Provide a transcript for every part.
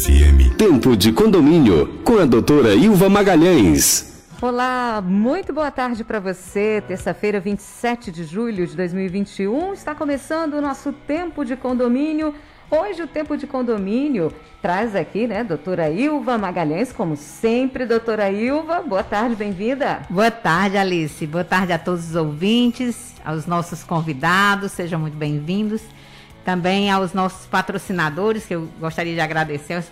FM. Tempo de condomínio com a doutora Ilva Magalhães. Olá, muito boa tarde para você. Terça-feira, 27 de julho de 2021, está começando o nosso tempo de condomínio. Hoje o tempo de condomínio traz aqui, né, doutora Ilva Magalhães, como sempre, doutora Ilva. Boa tarde, bem-vinda. Boa tarde, Alice. Boa tarde a todos os ouvintes, aos nossos convidados, sejam muito bem-vindos também aos nossos patrocinadores, que eu gostaria de agradecer aos,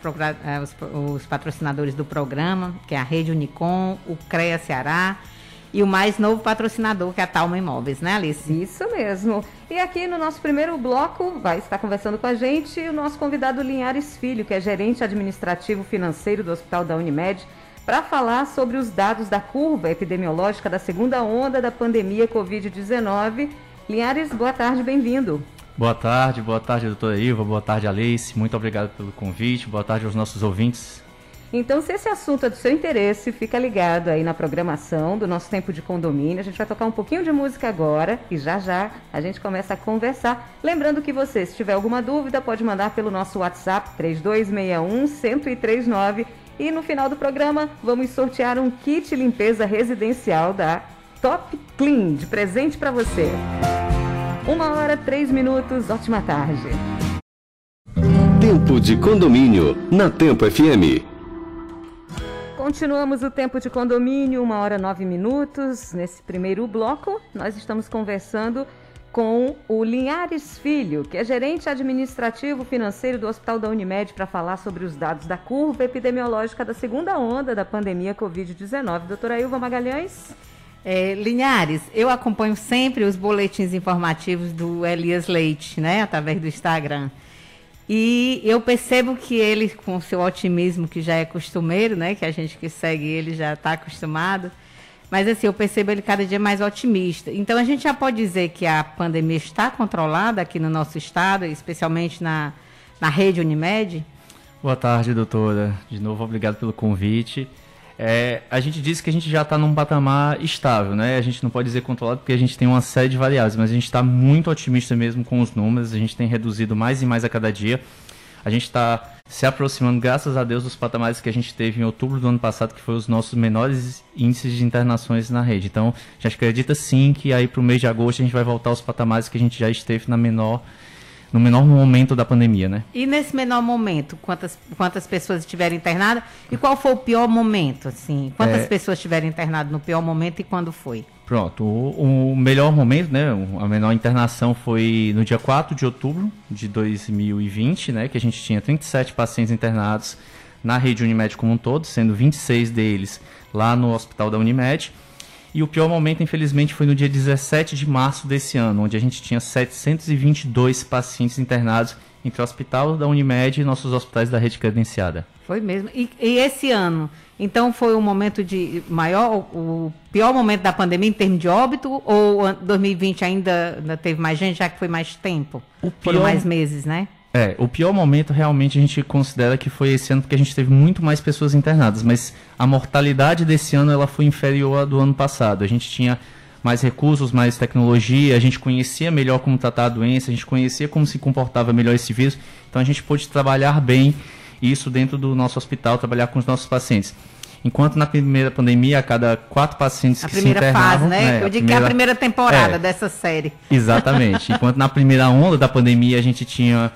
eh, os patrocinadores do programa, que é a Rede Unicom, o CREA Ceará e o mais novo patrocinador, que é a Talma Imóveis, né, Alice? Isso mesmo. E aqui no nosso primeiro bloco vai estar conversando com a gente o nosso convidado Linhares Filho, que é gerente administrativo financeiro do Hospital da Unimed, para falar sobre os dados da curva epidemiológica da segunda onda da pandemia Covid-19. Linhares, boa tarde, bem-vindo. Boa tarde, boa tarde, doutora Iva, boa tarde, Alice. Muito obrigado pelo convite, boa tarde aos nossos ouvintes. Então, se esse assunto é do seu interesse, fica ligado aí na programação do nosso tempo de condomínio. A gente vai tocar um pouquinho de música agora e já já a gente começa a conversar. Lembrando que você, se tiver alguma dúvida, pode mandar pelo nosso WhatsApp 3261-1039 e no final do programa vamos sortear um kit limpeza residencial da Top Clean de presente para você. Uma hora, três minutos, ótima tarde. Tempo de condomínio, na Tempo FM. Continuamos o tempo de condomínio, uma hora, nove minutos. Nesse primeiro bloco, nós estamos conversando com o Linhares Filho, que é gerente administrativo financeiro do Hospital da Unimed, para falar sobre os dados da curva epidemiológica da segunda onda da pandemia Covid-19. Doutora Ilva Magalhães. É, Linhares, eu acompanho sempre os boletins informativos do Elias Leite, né, através do Instagram. E eu percebo que ele, com seu otimismo, que já é costumeiro, né, que a gente que segue ele já está acostumado, mas assim, eu percebo ele cada dia mais otimista. Então a gente já pode dizer que a pandemia está controlada aqui no nosso estado, especialmente na, na rede Unimed? Boa tarde, doutora. De novo, obrigado pelo convite. É, a gente disse que a gente já está num patamar estável, né? A gente não pode dizer controlado porque a gente tem uma série de variáveis, mas a gente está muito otimista mesmo com os números. A gente tem reduzido mais e mais a cada dia. A gente está se aproximando, graças a Deus, dos patamares que a gente teve em outubro do ano passado, que foi os nossos menores índices de internações na rede. Então, a gente acredita sim que aí para o mês de agosto a gente vai voltar aos patamares que a gente já esteve na menor no menor momento da pandemia, né? E nesse menor momento, quantas, quantas pessoas estiveram internadas? E qual foi o pior momento, assim? Quantas é... pessoas estiveram internadas no pior momento e quando foi? Pronto, o, o, melhor momento, né, a menor internação foi no dia 4 de outubro de 2020, né, que a gente tinha 37 pacientes internados na rede Unimed como um todo, sendo 26 deles lá no hospital da Unimed. E o pior momento, infelizmente, foi no dia 17 de março desse ano, onde a gente tinha 722 pacientes internados entre o hospital da Unimed e nossos hospitais da rede credenciada. Foi mesmo. E, e esse ano, então foi o momento de maior, o pior momento da pandemia em termos de óbito, ou 2020 ainda, ainda teve mais gente, já que foi mais tempo? O pior... Foram mais meses, né? É, o pior momento realmente a gente considera que foi esse ano porque a gente teve muito mais pessoas internadas, mas a mortalidade desse ano ela foi inferior à do ano passado. A gente tinha mais recursos, mais tecnologia, a gente conhecia melhor como tratar a doença, a gente conhecia como se comportava melhor esse vírus, então a gente pôde trabalhar bem isso dentro do nosso hospital, trabalhar com os nossos pacientes. Enquanto na primeira pandemia, a cada quatro pacientes a que se internavam... A primeira fase, né? né Eu digo primeira, que é a primeira temporada é, dessa série. Exatamente. Enquanto na primeira onda da pandemia a gente tinha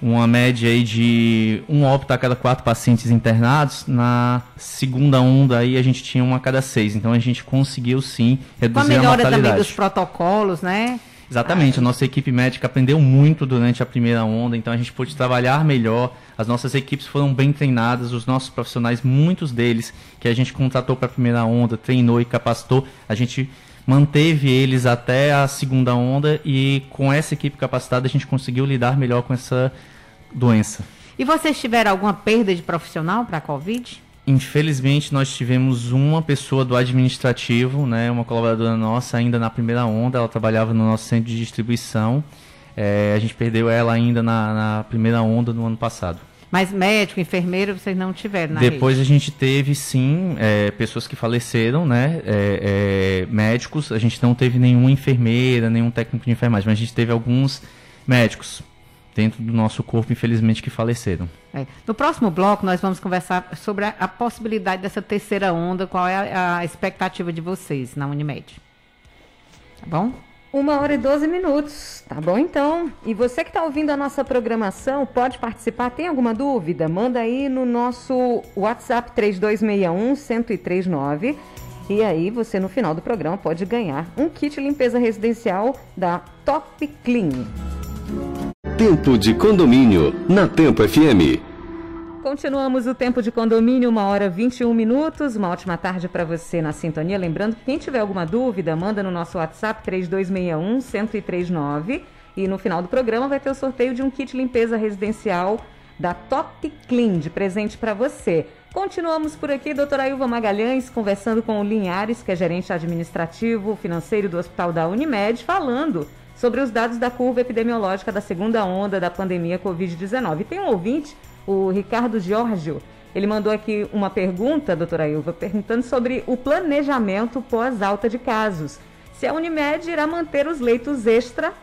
uma média aí de um óbito a cada quatro pacientes internados. Na segunda onda aí a gente tinha uma a cada seis. Então a gente conseguiu sim reduzir a, a melhora também dos protocolos, né? Exatamente, a nossa equipe médica aprendeu muito durante a primeira onda, então a gente pôde trabalhar melhor. As nossas equipes foram bem treinadas, os nossos profissionais, muitos deles que a gente contratou para a primeira onda, treinou e capacitou, a gente manteve eles até a segunda onda e com essa equipe capacitada a gente conseguiu lidar melhor com essa doença. E vocês tiveram alguma perda de profissional para a Covid? Infelizmente, nós tivemos uma pessoa do administrativo, né, uma colaboradora nossa, ainda na primeira onda, ela trabalhava no nosso centro de distribuição. É, a gente perdeu ela ainda na, na primeira onda no ano passado. Mas médico, enfermeiro, vocês não tiveram na Depois rede. a gente teve, sim, é, pessoas que faleceram, né? É, é, médicos. A gente não teve nenhuma enfermeira, nenhum técnico de enfermagem, mas a gente teve alguns médicos. dentro do nosso corpo, infelizmente, que faleceram. É. No próximo bloco, nós vamos conversar sobre a, a, possibilidade dessa terceira onda, qual é a, a expectativa de vocês na Unimed. Tá bom? Uma hora e 12 minutos, tá bom então? E você que está ouvindo a nossa programação, pode participar? Tem alguma dúvida? Manda aí no nosso WhatsApp 3261-1039. E aí você no final do programa pode ganhar um kit limpeza residencial da Top Clean. Tempo de condomínio na Tempo FM. Continuamos o tempo de condomínio, uma hora 21 minutos. Uma ótima tarde para você na sintonia. Lembrando que quem tiver alguma dúvida, manda no nosso WhatsApp 3261 1039 e no final do programa vai ter o sorteio de um kit limpeza residencial da Top Clean de presente para você. Continuamos por aqui, doutora Ilva Magalhães, conversando com o Linhares, que é gerente administrativo financeiro do Hospital da Unimed, falando sobre os dados da curva epidemiológica da segunda onda da pandemia Covid-19. Tem um ouvinte, o Ricardo Giorgio, ele mandou aqui uma pergunta, doutora Ilva, perguntando sobre o planejamento pós-alta de casos. Se a Unimed irá manter os leitos extras,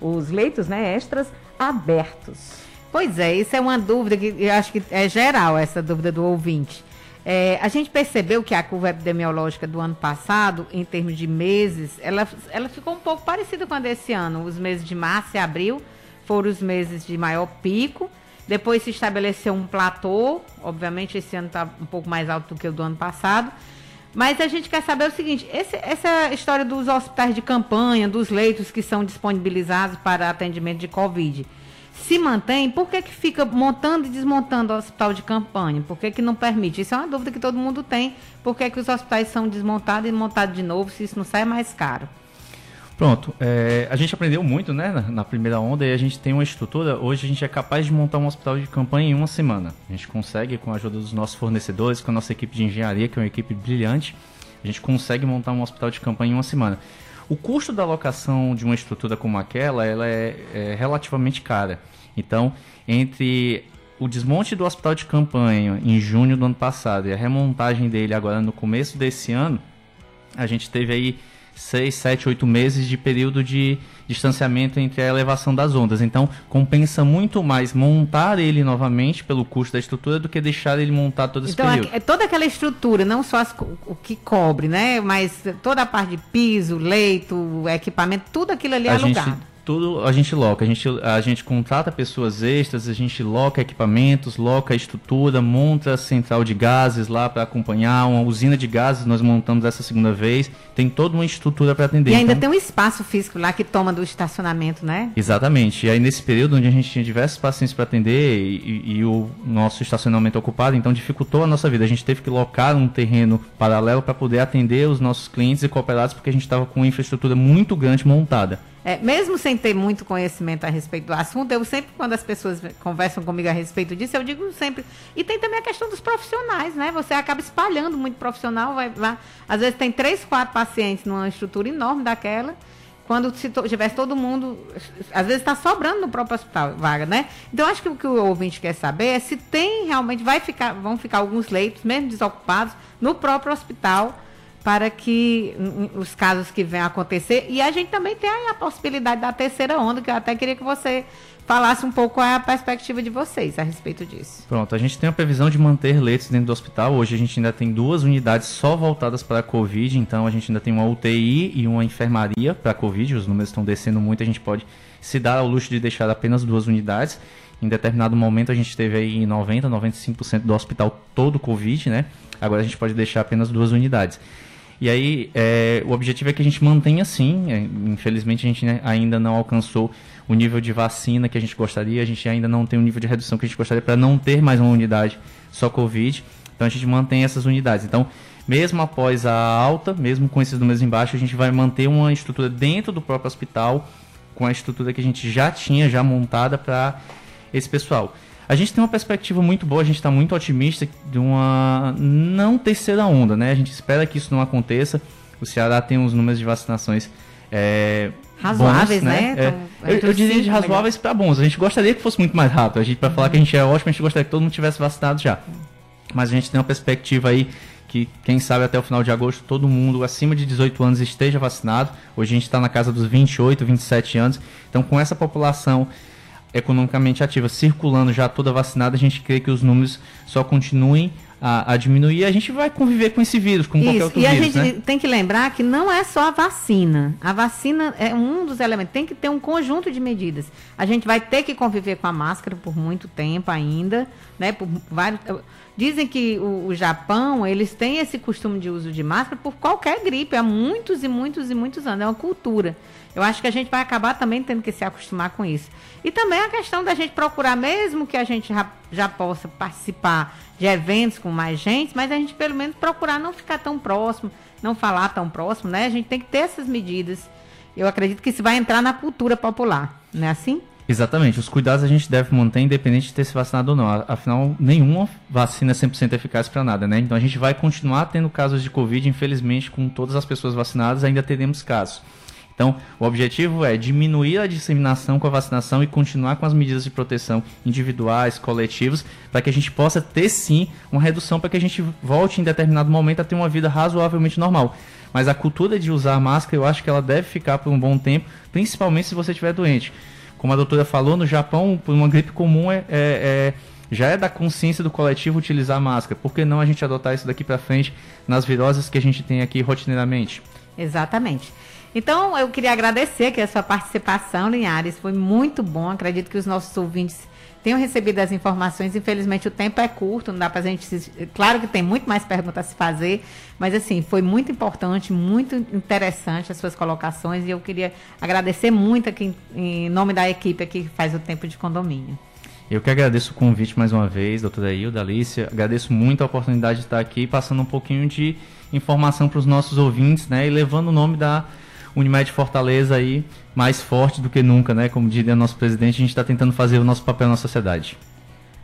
os leitos né, extras, abertos. Pois é, isso é uma dúvida que eu acho que é geral, essa dúvida do ouvinte. É, a gente percebeu que a curva epidemiológica do ano passado, em termos de meses, ela, ela ficou um pouco parecida com a desse ano. Os meses de março e abril foram os meses de maior pico. Depois se estabeleceu um platô. Obviamente, esse ano está um pouco mais alto do que o do ano passado. Mas a gente quer saber o seguinte: esse, essa história dos hospitais de campanha, dos leitos que são disponibilizados para atendimento de Covid se mantém, por que, que fica montando e desmontando o hospital de campanha? Por que, que não permite? Isso é uma dúvida que todo mundo tem. Por que, que os hospitais são desmontados e montados de novo se isso não sai mais caro? Pronto, é, a gente aprendeu muito né, na, primeira onda e a gente tem uma estrutura. Hoje a gente é capaz de montar um hospital de campanha em uma semana. A gente consegue, com a ajuda dos nossos fornecedores, com a nossa equipe de engenharia, que é uma equipe brilhante, a gente consegue montar um hospital de campanha em uma semana. O custo da locação de uma estrutura como aquela ela é, é relativamente cara. Então, entre o desmonte do hospital de campanha em junho do ano passado e a remontagem dele agora no começo desse ano, a gente teve aí 6, 7, 8 meses de período de distanciamento entre a elevação das ondas. Então, compensa muito mais montar ele novamente pelo custo da estrutura do que deixar ele montar todo esse então, período. É toda aquela estrutura, não só as, o que cobre, né? Mas toda a parte de piso, leito, equipamento, tudo aquilo ali é a alugado. Gente tudo a gente loca. A gente, a gente contrata pessoas extras, a gente loca equipamentos, loca estrutura, monta central de gases lá para acompanhar, uma usina de gases nós montamos essa segunda vez. Tem toda uma estrutura para atender. E ainda então, tem um espaço físico lá que toma do estacionamento, né? Exatamente. E aí nesse período onde a gente tinha diversos pacientes para atender e, e, e, o nosso estacionamento ocupado, então dificultou a nossa vida. A gente teve que locar um terreno paralelo para poder atender os nossos clientes e cooperados porque a gente estava com uma infraestrutura muito grande montada. É, mesmo sem ter muito conhecimento a respeito do assunto, eu sempre, quando as pessoas conversam comigo a respeito disso, eu digo sempre. E tem também a questão dos profissionais, né? Você acaba espalhando muito profissional, vai, vai às vezes tem três, quatro pacientes numa estrutura enorme daquela. Quando se to, tivesse todo mundo, às vezes está sobrando no próprio hospital vaga, né? Então acho que o que o ouvinte quer saber é se tem realmente vai ficar, vão ficar alguns leitos, mesmo desocupados, no próprio hospital para que os casos que venham a acontecer. E a gente também tem a possibilidade da terceira onda, que eu até queria que você falasse um pouco a perspectiva de vocês a respeito disso. Pronto, a gente tem a previsão de manter leitos dentro do hospital. Hoje a gente ainda tem duas unidades só voltadas para a Covid, então a gente ainda tem uma UTI e uma enfermaria para a Covid. Os números estão descendo muito, a gente pode se dar ao luxo de deixar apenas duas unidades. Em determinado momento a gente teve aí 90, 95% do hospital todo Covid, né? Agora a gente pode deixar apenas duas unidades. E aí, é, o objetivo é que a gente mantenha assim. É, infelizmente, a gente né, ainda não alcançou o nível de vacina que a gente gostaria, a gente ainda não tem o nível de redução que a gente gostaria para não ter mais uma unidade só Covid. Então, a gente mantém essas unidades. Então, mesmo após a alta, mesmo com esses números embaixo, a gente vai manter uma estrutura dentro do próprio hospital, com a estrutura que a gente já tinha, já montada para esse pessoal. A gente tem uma perspectiva muito boa, a gente está muito otimista de uma não terceira onda, né? A gente espera que isso não aconteça. O Ceará tem uns números de vacinações é, razoáveis, bons, né? né? É, eu, eu, diria de razoáveis para bons. A gente gostaria que fosse muito mais rápido. A gente para uhum. falar que a gente é ótimo, a gente gostaria que todo mundo tivesse vacinado já. Mas a gente tem uma perspectiva aí que quem sabe até o final de agosto todo mundo acima de 18 anos esteja vacinado. Hoje a gente está na casa dos 28, 27 anos. Então com essa população economicamente ativa circulando já toda vacinada, a gente crê que os números só continuem a, a, diminuir e a gente vai conviver com esse vírus, como Isso, qualquer outro e vírus. E a gente né? tem que lembrar que não é só a vacina. A vacina é um dos elementos, tem que ter um conjunto de medidas. A gente vai ter que conviver com a máscara por muito tempo ainda, né? Por vários. Dizem que o, o Japão, eles têm esse costume de uso de máscara por qualquer gripe, há muitos e muitos e muitos anos. É uma cultura. Eu acho que a gente vai acabar também tendo que se acostumar com isso. E também a questão da gente procurar, mesmo que a gente já, já possa participar de eventos com mais gente, mas a gente pelo menos procurar não ficar tão próximo, não falar tão próximo, né? A gente tem que ter essas medidas. Eu acredito que isso vai entrar na cultura popular, não é assim? Exatamente, os cuidados a gente deve manter independente de ter se vacinado ou não. Afinal, nenhuma vacina é 100% eficaz para nada, né? Então a gente vai continuar tendo casos de Covid, infelizmente, com todas as pessoas vacinadas, ainda teremos casos. Então, o objetivo é diminuir a disseminação com a vacinação e continuar com as medidas de proteção individuais, coletivas, para que a gente possa ter sim uma redução para que a gente volte em determinado momento a ter uma vida razoavelmente normal. Mas a cultura de usar máscara, eu acho que ela deve ficar por um bom tempo, principalmente se você estiver doente. Como a doutora falou, no Japão, por uma gripe comum é, é, é já é da consciência do coletivo utilizar máscara. Por que não a gente adotar isso daqui para frente nas viroses que a gente tem aqui rotineiramente? Exatamente. Então, eu queria agradecer aqui a sua participação, Linhares. Foi muito bom. Acredito que os nossos ouvintes tenham recebido as informações. Infelizmente, o tempo é curto, não dá para a gente. Claro que tem muito mais perguntas a se fazer, mas assim, foi muito importante, muito interessante as suas colocações. E eu queria agradecer muito aqui em nome da equipe que faz o tempo de condomínio. Eu que agradeço o convite mais uma vez, doutora Hilda, Alicia. Agradeço muito a oportunidade de estar aqui passando um pouquinho de informação para os nossos ouvintes, né? E levando o nome da Unimed Fortaleza aí mais forte do que nunca, né? Como diria nosso presidente, a gente está tentando fazer o nosso papel na sociedade.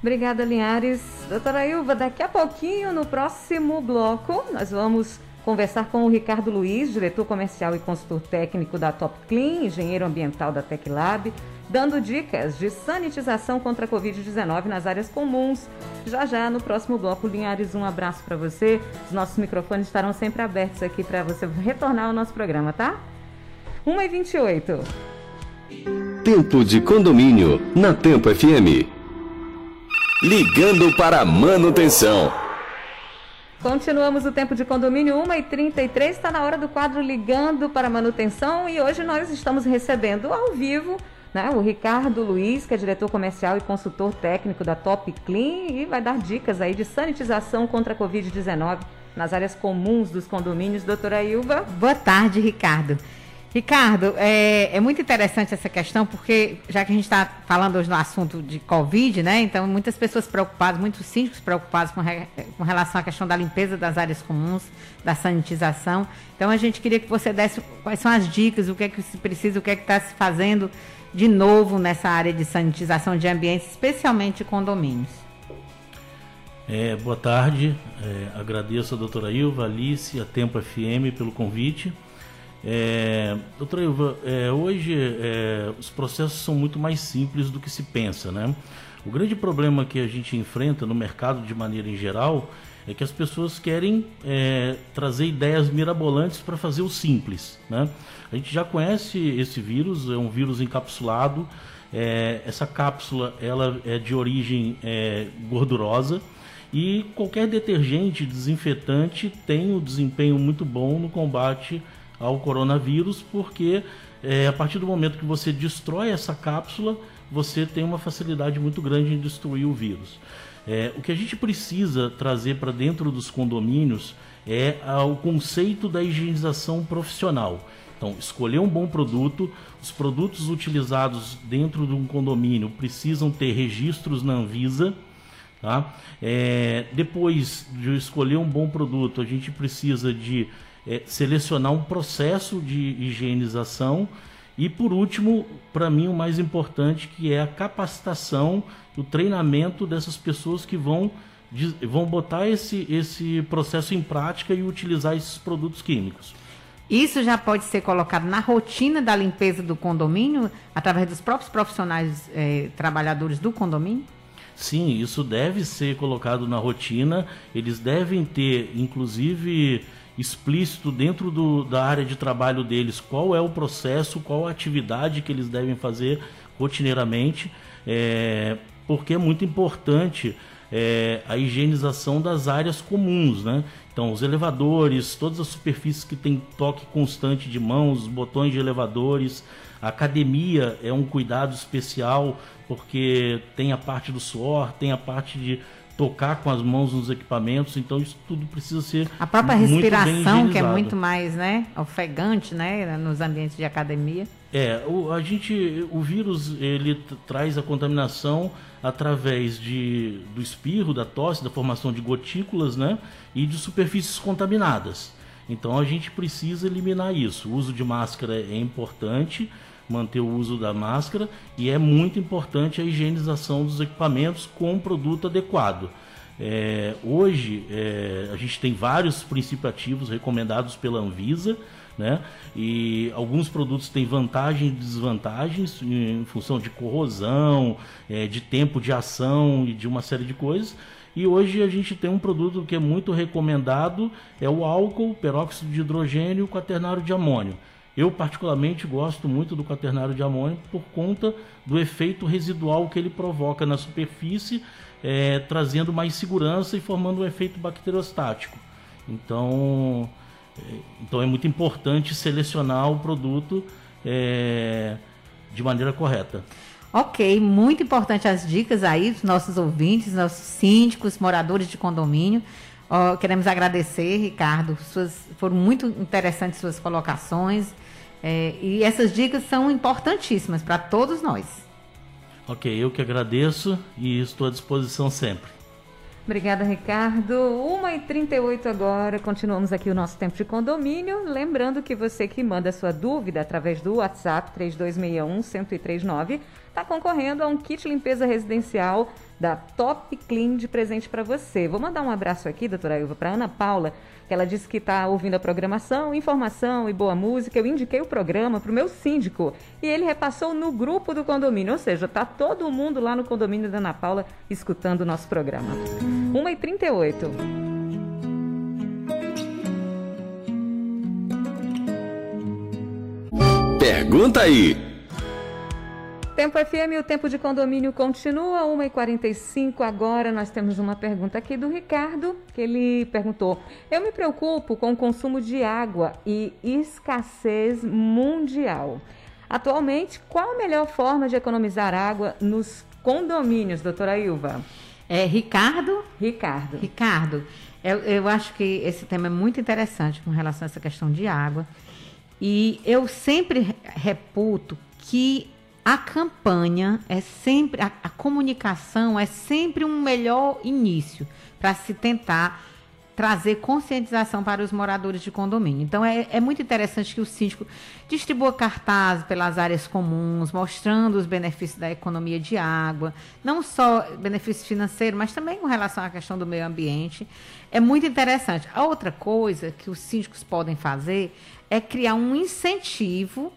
Obrigada, Linhares. Doutora Ilva, daqui a pouquinho, no próximo bloco, nós vamos conversar com o Ricardo Luiz, diretor comercial e consultor técnico da Top Clean, engenheiro ambiental da TecLab, dando dicas de sanitização contra a Covid-19 nas áreas comuns. Já já no próximo bloco, Linhares, um abraço para você. Os nossos microfones estarão sempre abertos aqui para você retornar ao nosso programa, tá? 1h28. Tempo de condomínio na Tempo FM. Ligando para manutenção. Continuamos o tempo de condomínio 1h33, está na hora do quadro Ligando para Manutenção e hoje nós estamos recebendo ao vivo né, o Ricardo Luiz, que é diretor comercial e consultor técnico da Top Clean e vai dar dicas aí de sanitização contra a Covid-19 nas áreas comuns dos condomínios. Doutora Ilva. Boa tarde, Ricardo. Ricardo, é, é, muito interessante essa questão, porque já que a gente está falando hoje no assunto de Covid, né? Então, muitas pessoas preocupadas, muitos síndicos preocupados com, re, com relação à questão da limpeza das áreas comuns, da sanitização. Então, a gente queria que você desse quais são as dicas, o que é que se precisa, o que é que está se fazendo de novo nessa área de sanitização de ambientes, especialmente condomínios. É, boa tarde, é, agradeço a doutora Ilva, Alice, a Tempo FM pelo convite. É, doutora Ilva, é, hoje é, os processos são muito mais simples do que se pensa, né? O grande problema que a gente enfrenta no mercado de maneira em geral é que as pessoas querem é, trazer ideias mirabolantes para fazer o simples, né? A gente já conhece esse vírus, é um vírus encapsulado. É, essa cápsula ela é de origem é, gordurosa e qualquer detergente desinfetante tem um desempenho muito bom no combate ao coronavírus, porque é, a partir do momento que você destrói essa cápsula, você tem uma facilidade muito grande em destruir o vírus. É, o que a gente precisa trazer para dentro dos condomínios é o conceito da higienização profissional. Então, escolher um bom produto, os produtos utilizados dentro de um condomínio precisam ter registros na Anvisa. Tá? É, depois de escolher um bom produto, a gente precisa de é, selecionar um processo de higienização e por último, para mim o mais importante que é a capacitação, o treinamento dessas pessoas que vão vão botar esse, esse processo em prática e utilizar esses produtos químicos. Isso já pode ser colocado na rotina da limpeza do condomínio, através dos próprios profissionais eh, trabalhadores do condomínio? Sim, isso deve ser colocado na rotina. Eles devem ter, inclusive, explícito dentro do, da área de trabalho deles qual é o processo, qual a atividade que eles devem fazer rotineiramente. é, porque é muito importante é, a higienização das áreas comuns, né? Então, os elevadores, todas as superfícies que tem toque constante de mãos, os botões de elevadores, a academia é um cuidado especial porque tem a parte do suor, tem a parte de tocar com as mãos nos equipamentos, então isso tudo precisa ser a própria respiração que é muito mais, né, ofegante, né, nos ambientes de academia. É, o, a gente, o vírus ele traz a contaminação através de do espirro, da tosse, da formação de gotículas, né, e de superfícies contaminadas. Então a gente precisa eliminar isso. O uso de máscara é importante manter o uso da máscara e é muito importante a higienização dos equipamentos com um produto adequado. É, hoje é, a gente tem vários princípios ativos recomendados pela Anvisa, né? E alguns produtos têm vantagens e desvantagens em função de corrosão, é, de tempo de ação e de uma série de coisas. E hoje a gente tem um produto que é muito recomendado, é o álcool, peróxido de hidrogênio quaternário de amônio. Eu, particularmente, gosto muito do quaternário de amônio por conta do efeito residual que ele provoca na superfície, é, trazendo mais segurança e formando um efeito bacteriostático. Então, é, então é muito importante selecionar o produto é, de maneira correta. Ok, muito importante as dicas aí dos nossos ouvintes, nossos síndicos, moradores de condomínio. Oh, queremos agradecer, Ricardo. Suas, foram muito interessantes suas colocações. É, e essas dicas são importantíssimas para todos nós. Ok, eu que agradeço e estou à disposição sempre. Obrigada, Ricardo. 1h38 agora, continuamos aqui o nosso tempo de condomínio. Lembrando que você que manda sua dúvida através do WhatsApp 3261-1039 está concorrendo a um kit limpeza residencial da Top Clean de presente para você. Vou mandar um abraço aqui, doutora Ilva, para Ana Paula, que ela disse que está ouvindo a programação, informação e boa música. Eu indiquei o programa para o meu síndico e ele repassou no grupo do condomínio, ou seja, está todo mundo lá no condomínio da Ana Paula escutando o nosso programa. 1h38. Pergunta aí. Tempo FM, o tempo de condomínio continua, 1h45. Agora nós temos uma pergunta aqui do Ricardo, que ele perguntou: Eu me preocupo com o consumo de água e escassez mundial. Atualmente, qual a melhor forma de economizar água nos condomínios, doutora Ilva? É Ricardo? Ricardo. Ricardo, eu, eu acho que esse tema é muito interessante com relação a essa questão de água. E eu sempre reputo que a campanha é sempre, a, a comunicação é sempre um melhor início para se tentar trazer conscientização para os moradores de condomínio. Então é, é, muito interessante que o síndico distribua cartazes pelas áreas comuns, mostrando os benefícios da economia de água, não só benefício financeiro, mas também com relação à questão do meio ambiente. É muito interessante. A outra coisa que os síndicos podem fazer é criar um incentivo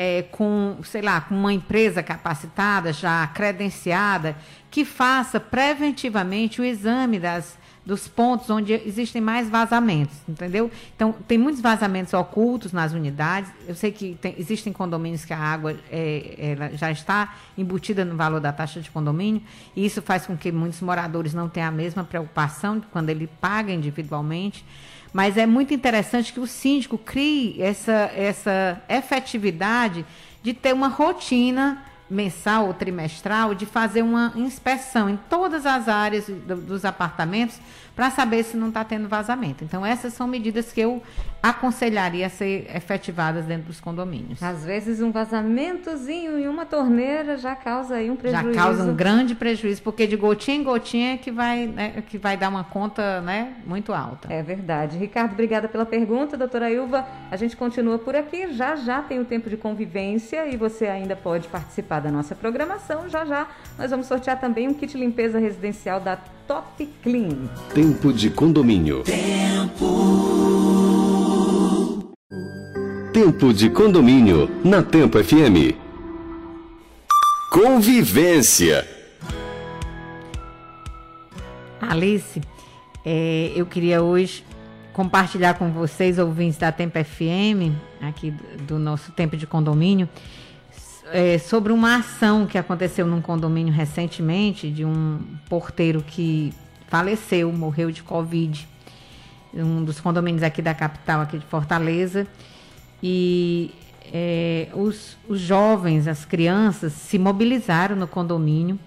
é, com, sei lá, com uma empresa capacitada, já credenciada, que faça preventivamente o exame das, dos pontos onde existem mais vazamentos, entendeu? Então, tem muitos vazamentos ocultos nas unidades. Eu sei que tem, existem condomínios que a água é, já está embutida no valor da taxa de condomínio, e isso faz com que muitos moradores não tenham a mesma preocupação quando ele paga individualmente. Mas é muito interessante que o síndico crie essa, essa efetividade de ter uma rotina mensal ou trimestral de fazer uma inspeção em todas as áreas do, dos apartamentos para saber se não está tendo vazamento. Então, essas são medidas que eu aconselharia a ser efetivadas dentro dos condomínios. Às vezes, um vazamentozinho em uma torneira já causa aí um prejuízo. Já causa um grande prejuízo, porque de gotinha em gotinha é que vai, né, que vai dar uma conta né, muito alta. É verdade. Ricardo, obrigada pela pergunta. Doutora Ilva, a gente continua por aqui. Já já tem o tempo de convivência e você ainda pode participar da nossa programação. Já já nós vamos sortear também um kit limpeza residencial da Top Clean. Tempo de condomínio. Tempo. Tempo de condomínio na Tempo FM. Convivência. Alice, é, eu queria hoje compartilhar com vocês, ouvintes da Tempo FM, aqui do nosso tempo de condomínio, é, sobre uma ação que aconteceu num condomínio recentemente de um porteiro que faleceu, morreu de Covid. Um dos condomínios aqui da capital, aqui de Fortaleza. E é, os, os jovens, as crianças, se mobilizaram no condomínio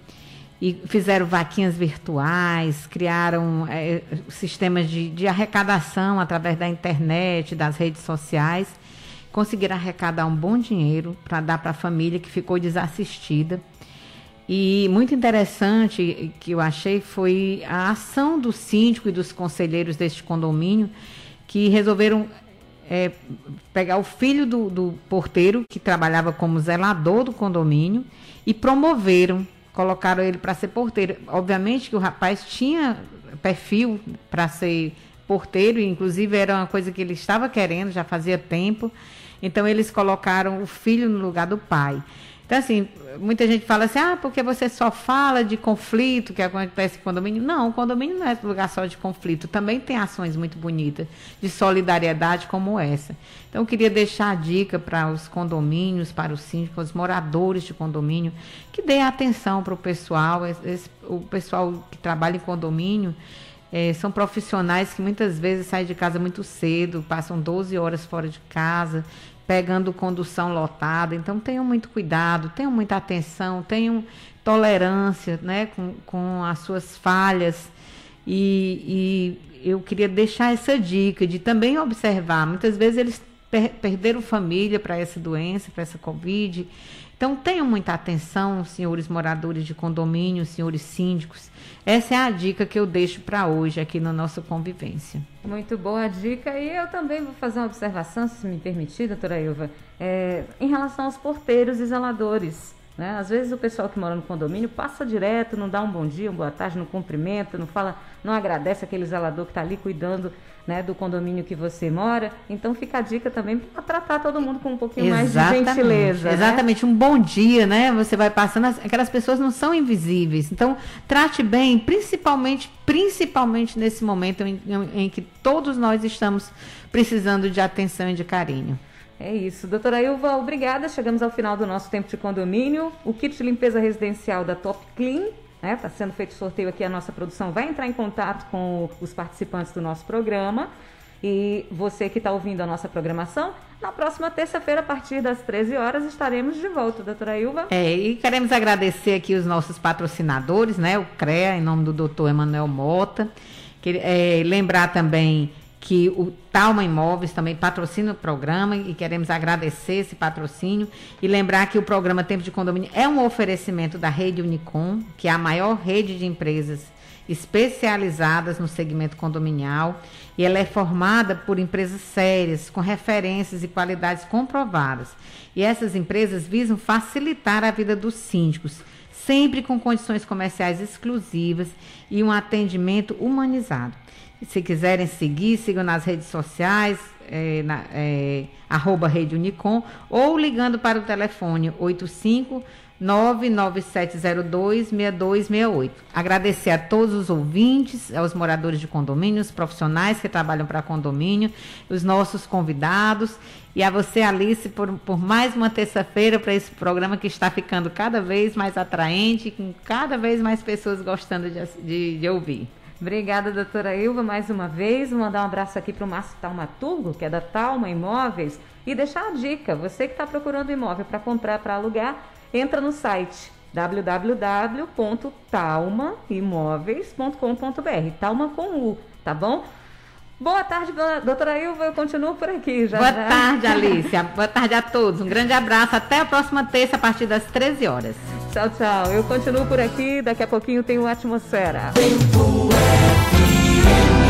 e fizeram vaquinhas virtuais, criaram é, sistemas de, de arrecadação através da internet, das redes sociais conseguiram arrecadar um bom dinheiro para dar para a família que ficou desassistida. E muito interessante que eu achei foi a ação do síndico e dos conselheiros deste condomínio que resolveram é, pegar o filho do, do porteiro, que trabalhava como zelador do condomínio, e promoveram, colocaram ele para ser porteiro. Obviamente que o rapaz tinha perfil para ser porteiro, inclusive era uma coisa que ele estava querendo, já fazia tempo. Então eles colocaram o filho no lugar do pai. Então, assim, muita gente fala assim, ah, porque você só fala de conflito que acontece em condomínio. Não, o condomínio não é lugar só de conflito. Também tem ações muito bonitas de solidariedade como essa. Então, eu queria deixar a dica para os condomínios, para os síndicos, os moradores de condomínio, que dê atenção para o pessoal, esse, o pessoal que trabalha em condomínio. É, são profissionais que muitas vezes saem de casa muito cedo, passam 12 horas fora de casa, pegando condução lotada. Então tenham muito cuidado, tenham muita atenção, tenham tolerância né, com, com as suas falhas. E, e eu queria deixar essa dica de também observar. Muitas vezes eles per perderam família para essa doença, para essa Covid. Então tenham muita atenção, senhores moradores de condomínio, senhores síndicos. Essa é a dica que eu deixo para hoje aqui na nossa convivência. Muito boa dica. E eu também vou fazer uma observação, se me permitir, doutora Ilva, é, em relação aos porteiros e zeladores. Né? Às vezes o pessoal que mora no condomínio passa direto, não dá um bom dia, uma boa tarde, não cumprimenta, não fala, não agradece aquele zelador que está ali cuidando né, do condomínio que você mora. Então fica a dica também para tratar todo mundo com um pouquinho Exatamente. mais de gentileza. Né? Exatamente, né? um bom dia, né? Você vai passando, aquelas pessoas não são invisíveis. Então trate bem, principalmente, principalmente nesse momento em, em, em que todos nós estamos precisando de atenção e de carinho. É isso. Doutora Ilva, obrigada. Chegamos ao final do nosso tempo de condomínio. O kit de limpeza residencial da Top Clean Está né? Sendo feito sorteio aqui, a nossa produção vai entrar em contato com os participantes do nosso programa. E você que está ouvindo a nossa programação, na próxima terça-feira, a partir das 13 horas, estaremos de volta, doutora Ilva. É, e queremos agradecer aqui os nossos patrocinadores, né? O CREA, em nome do doutor Emanuel Mota. Que, é, lembrar também que o Talma Imóveis também patrocina o programa e queremos agradecer esse patrocínio e lembrar que o programa Tempo de Condomínio é um oferecimento da Rede Unicom, que é a maior rede de empresas especializadas no segmento condominial e ela é formada por empresas sérias, com referências e qualidades comprovadas. E essas empresas visam facilitar a vida dos síndicos, sempre com condições comerciais exclusivas e um atendimento humanizado. Se quiserem seguir, sigam nas redes sociais, é, na, é, arroba Rede Unicom, ou ligando para o telefone 85 99702-6268. Agradecer a todos os ouvintes, aos moradores de condomínios, profissionais que trabalham para condomínio, os nossos convidados e a você, Alice, por, por mais uma terça-feira para esse programa que está ficando cada vez mais atraente, com cada vez mais pessoas gostando de, de, de ouvir. Obrigada, doutora Ilva, mais uma vez. Vou mandar um abraço aqui para o Márcio Talmaturgo, que é da Talma Imóveis. E deixar a dica: você que está procurando imóvel para comprar, para alugar, entra no site www.talmaimóveis.com.br. Talma com U, tá bom? Boa tarde, doutora Ilva. Eu continuo por aqui. Já, Boa já. tarde, Alicia. Boa tarde a todos. Um grande abraço. Até a próxima terça, a partir das 13 horas. Tchau, tchau. Eu continuo por aqui. Daqui a pouquinho tem o Atmosfera. Tempo FM.